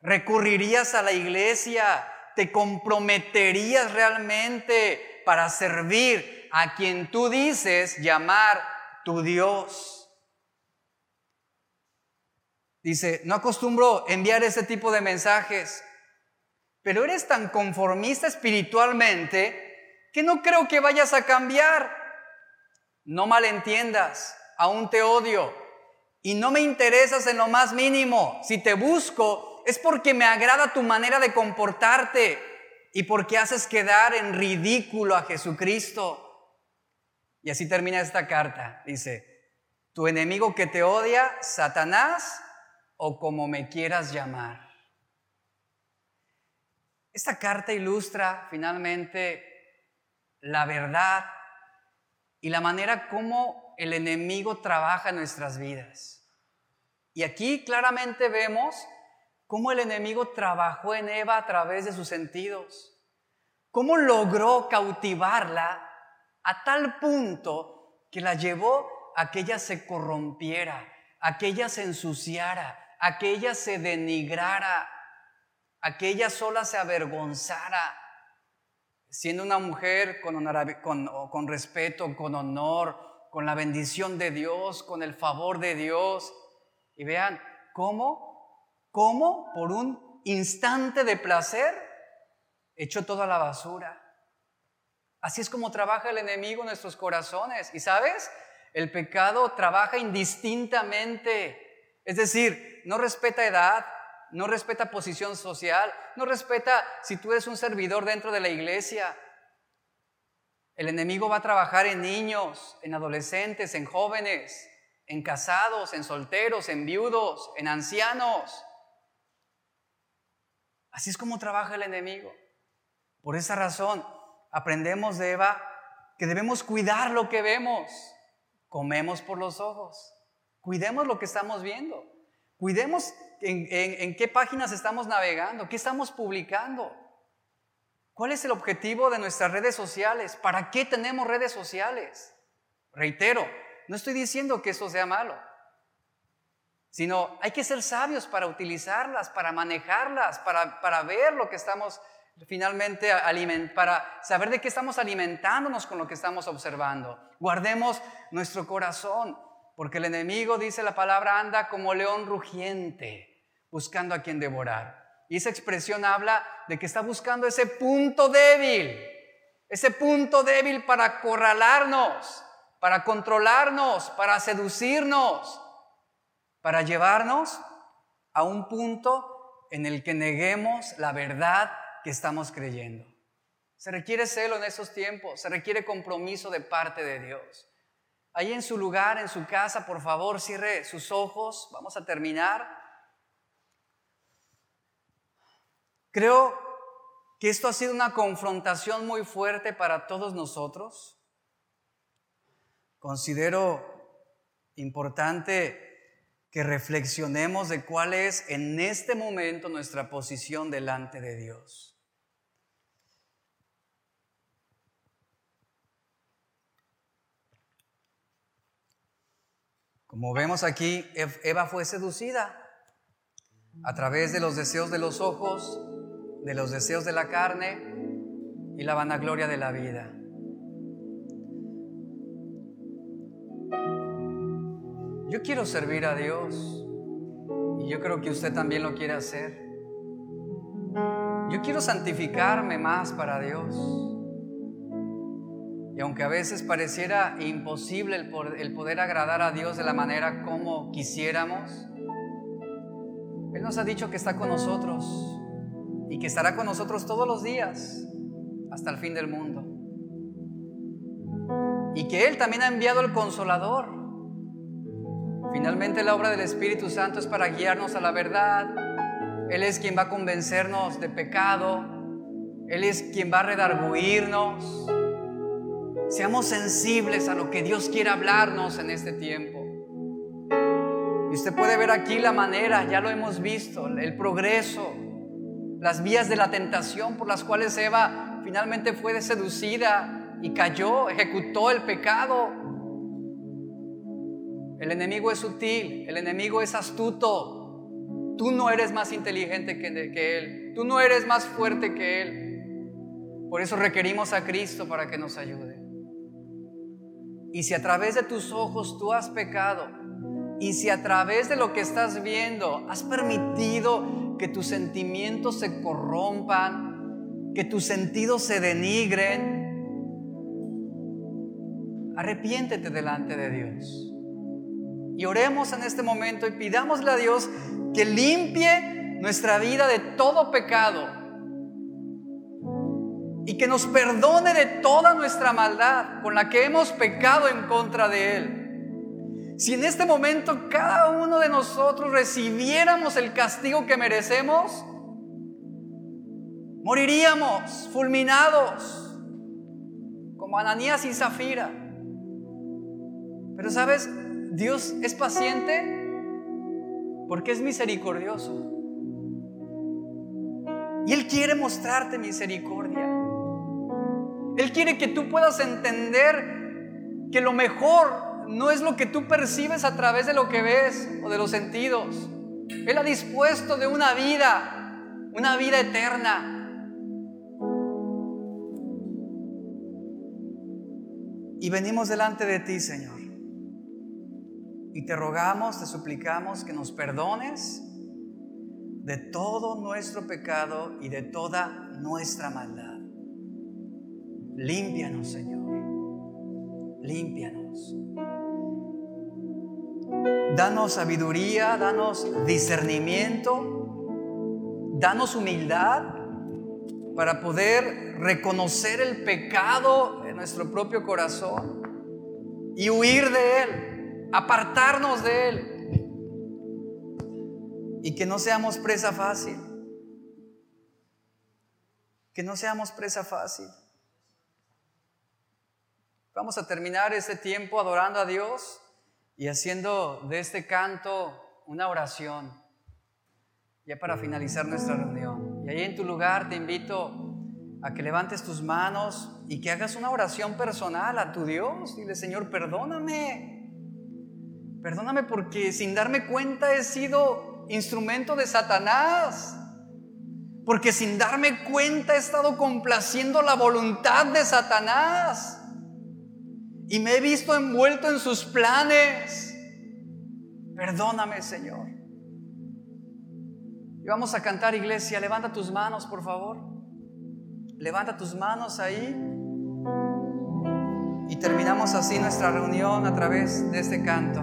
recurrirías a la iglesia, te comprometerías realmente para servir a quien tú dices llamar tu Dios. Dice, no acostumbro enviar ese tipo de mensajes pero eres tan conformista espiritualmente que no creo que vayas a cambiar. No malentiendas, aún te odio y no me interesas en lo más mínimo. Si te busco es porque me agrada tu manera de comportarte y porque haces quedar en ridículo a Jesucristo. Y así termina esta carta. Dice, tu enemigo que te odia, Satanás, o como me quieras llamar. Esta carta ilustra finalmente la verdad y la manera como el enemigo trabaja en nuestras vidas. Y aquí claramente vemos cómo el enemigo trabajó en Eva a través de sus sentidos, cómo logró cautivarla a tal punto que la llevó a que ella se corrompiera, a que ella se ensuciara, a que ella se denigrara, a que ella sola se avergonzara, siendo una mujer con, con, respeto, con honor, con la bendición de Dios, con el favor de Dios. Y vean cómo, cómo por un instante de placer echó toda la basura. Así es como trabaja el enemigo en nuestros corazones. Y sabes, el pecado trabaja indistintamente. Es decir, no respeta edad, no respeta posición social, no respeta si tú eres un servidor dentro de la iglesia. El enemigo va a trabajar en niños, en adolescentes, en jóvenes, en casados, en solteros, en viudos, en ancianos. Así es como trabaja el enemigo. Por esa razón, aprendemos de Eva que debemos cuidar lo que vemos. Comemos por los ojos. Cuidemos lo que estamos viendo. Cuidemos en, qué páginas estamos navegando, qué estamos publicando. ¿Cuál es el objetivo de nuestras redes sociales? ¿Para qué tenemos redes sociales? Reitero, no estoy diciendo que eso sea malo, sino hay que ser sabios para utilizarlas, para manejarlas, para, para ver lo que estamos finalmente, para saber de qué estamos alimentándonos con lo que estamos observando. Guardemos nuestro corazón. Porque el enemigo, dice la palabra, anda como león rugiente, buscando a quien devorar. Y esa expresión habla de que está buscando ese punto débil, ese punto débil para acorralarnos, para controlarnos, para seducirnos, para llevarnos a un punto en el que neguemos la verdad que estamos creyendo. Se requiere celo en esos tiempos, se requiere compromiso de parte de Dios. ahí en su lugar, en su casa, por favor, cierre sus ojos. Vamos a terminar. Creo que esto ha sido una confrontación muy fuerte para todos nosotros. Considero importante que reflexionemos de cuál es en este momento nuestra posición delante de Dios. Como vemos aquí, Eva fue seducida a través de los deseos de los ojos, de los deseos de la carne y la vanagloria de la vida. Yo quiero servir a Dios y yo creo que usted también lo quiere hacer. Yo quiero santificarme más para Dios. Y aunque a veces pareciera imposible el poder, agradar a Dios de la manera como quisiéramos, Él nos ha dicho que está con nosotros y que estará con nosotros todos los días hasta el fin del mundo. Y que Él también ha enviado el consolador. Finalmente la obra del Espíritu Santo es para guiarnos a la verdad. Él es quien va a convencernos de pecado. Él es quien va a redarguirnos. Seamos sensibles a lo que Dios quiere hablarnos en este tiempo. Y usted puede ver aquí la manera, ya lo hemos visto, el progreso, las vías de la tentación por las cuales Eva finalmente fue seducida y cayó, ejecutó el pecado. El enemigo es sutil, el enemigo es astuto. Tú no eres más inteligente que, que Él, tú no eres más fuerte que Él. Por eso requerimos a Cristo para que nos ayude. Y si a través de tus ojos tú has pecado, y si a través de lo que estás viendo has permitido que tus sentimientos se corrompan, que tus sentidos se denigren, arrepiéntete delante de Dios. Y oremos en este momento y pidámosle a Dios que limpie nuestra vida de todo pecado y que nos perdone de toda nuestra maldad con la que hemos pecado en contra de Él. Si en este momento cada uno de nosotros recibiéramos el castigo que merecemos, moriríamos fulminados como Ananías y Zafira. Pero sabes, Dios es paciente porque es misericordioso. Y Él quiere mostrarte misericordia. Él quiere que tú puedas entender que lo mejor no es lo que tú percibes a través de lo que ves o de los sentidos. Él ha dispuesto de una vida, una vida eterna. Y venimos delante de ti, Señor. Y te rogamos, te suplicamos que nos perdones de todo nuestro pecado y de toda nuestra maldad. Límpianos, Señor. Límpianos. Danos sabiduría, danos discernimiento, danos humildad para poder reconocer el pecado en nuestro propio corazón y huir de él, apartarnos de él y que no seamos presa fácil. Que no seamos presa fácil. Vamos a terminar este tiempo adorando a Dios y haciendo de este canto una oración, ya para finalizar nuestra reunión. Y ahí en tu lugar te invito a que levantes tus manos y que hagas una oración personal a tu Dios. Dile, Señor, perdóname. Perdóname porque sin darme cuenta he sido instrumento de Satanás. Porque sin darme cuenta he estado complaciendo la voluntad de Satanás y me he visto envuelto en sus planes. Perdóname, Señor. Y vamos a cantar, iglesia. Levanta tus manos, por favor. Levanta tus manos ahí. Y terminamos así nuestra reunión a través de este canto.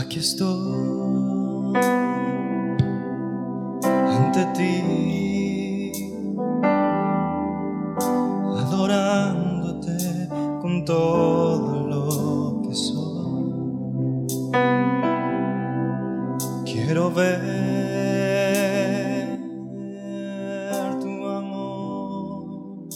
Aquí estoy ti, adorándote con todo lo que soy. Quiero ver tu amor.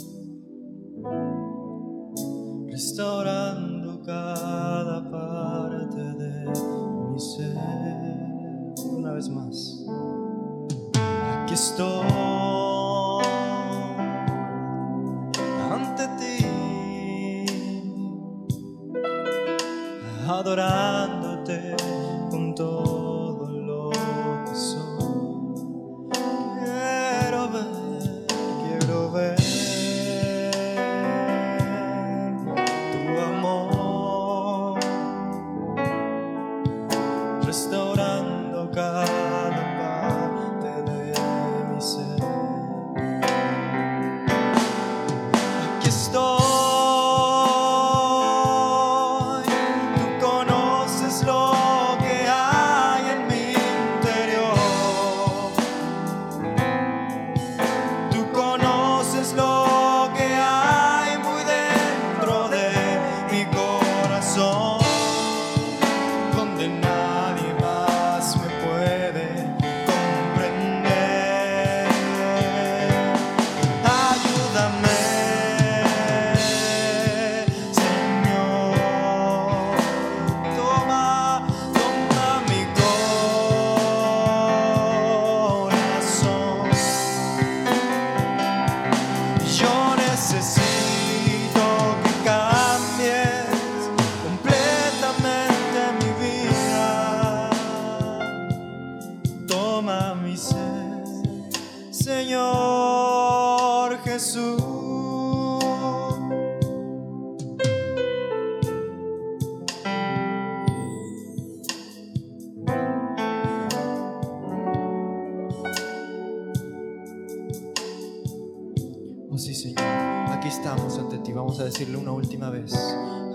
A decirle una última vez,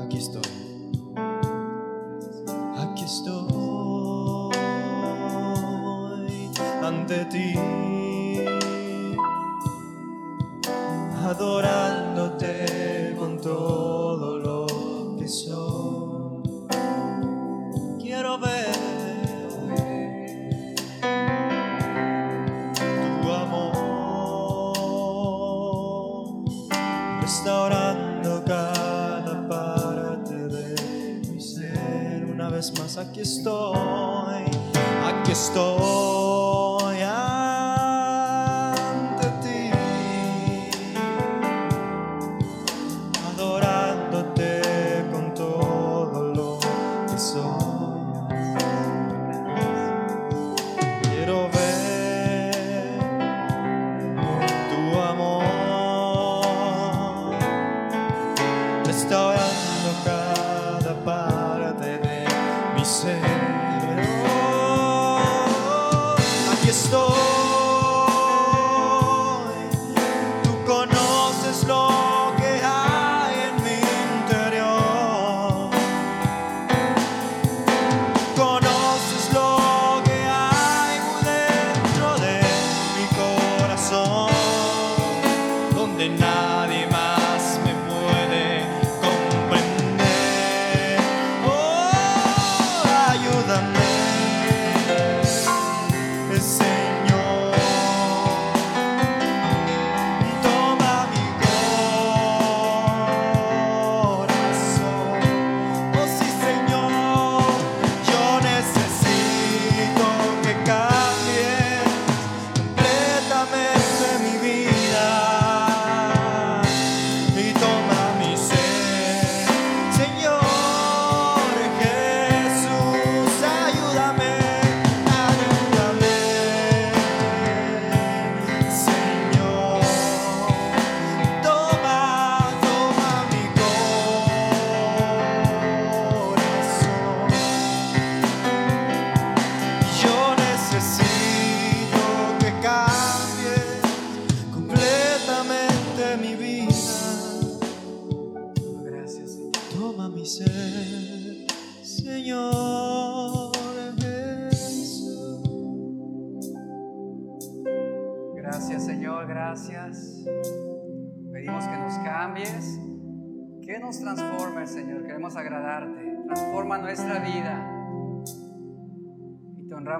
aquí estoy.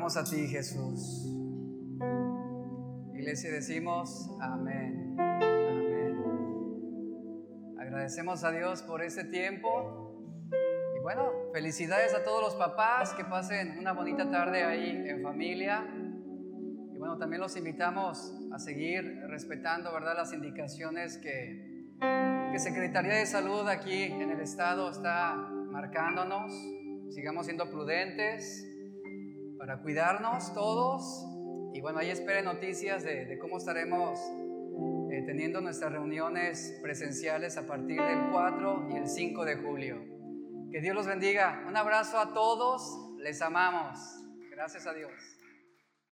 Honramos a ti, Jesús. Iglesia, decimos amén. Amén. Agradecemos a Dios por este tiempo. Y bueno, felicidades a todos los papás. Que pasen una bonita tarde ahí en familia. Y bueno, también los invitamos a seguir respetando, ¿verdad?, las indicaciones que que Secretaría de Salud aquí en el estado está marcándonos. Sigamos siendo prudentes para cuidarnos todos. Y bueno, ahí esperen noticias de, cómo estaremos eh, teniendo nuestras reuniones presenciales a partir del 4 y el 5 de julio. Que Dios los bendiga. Un abrazo a todos. Les amamos. Gracias a Dios.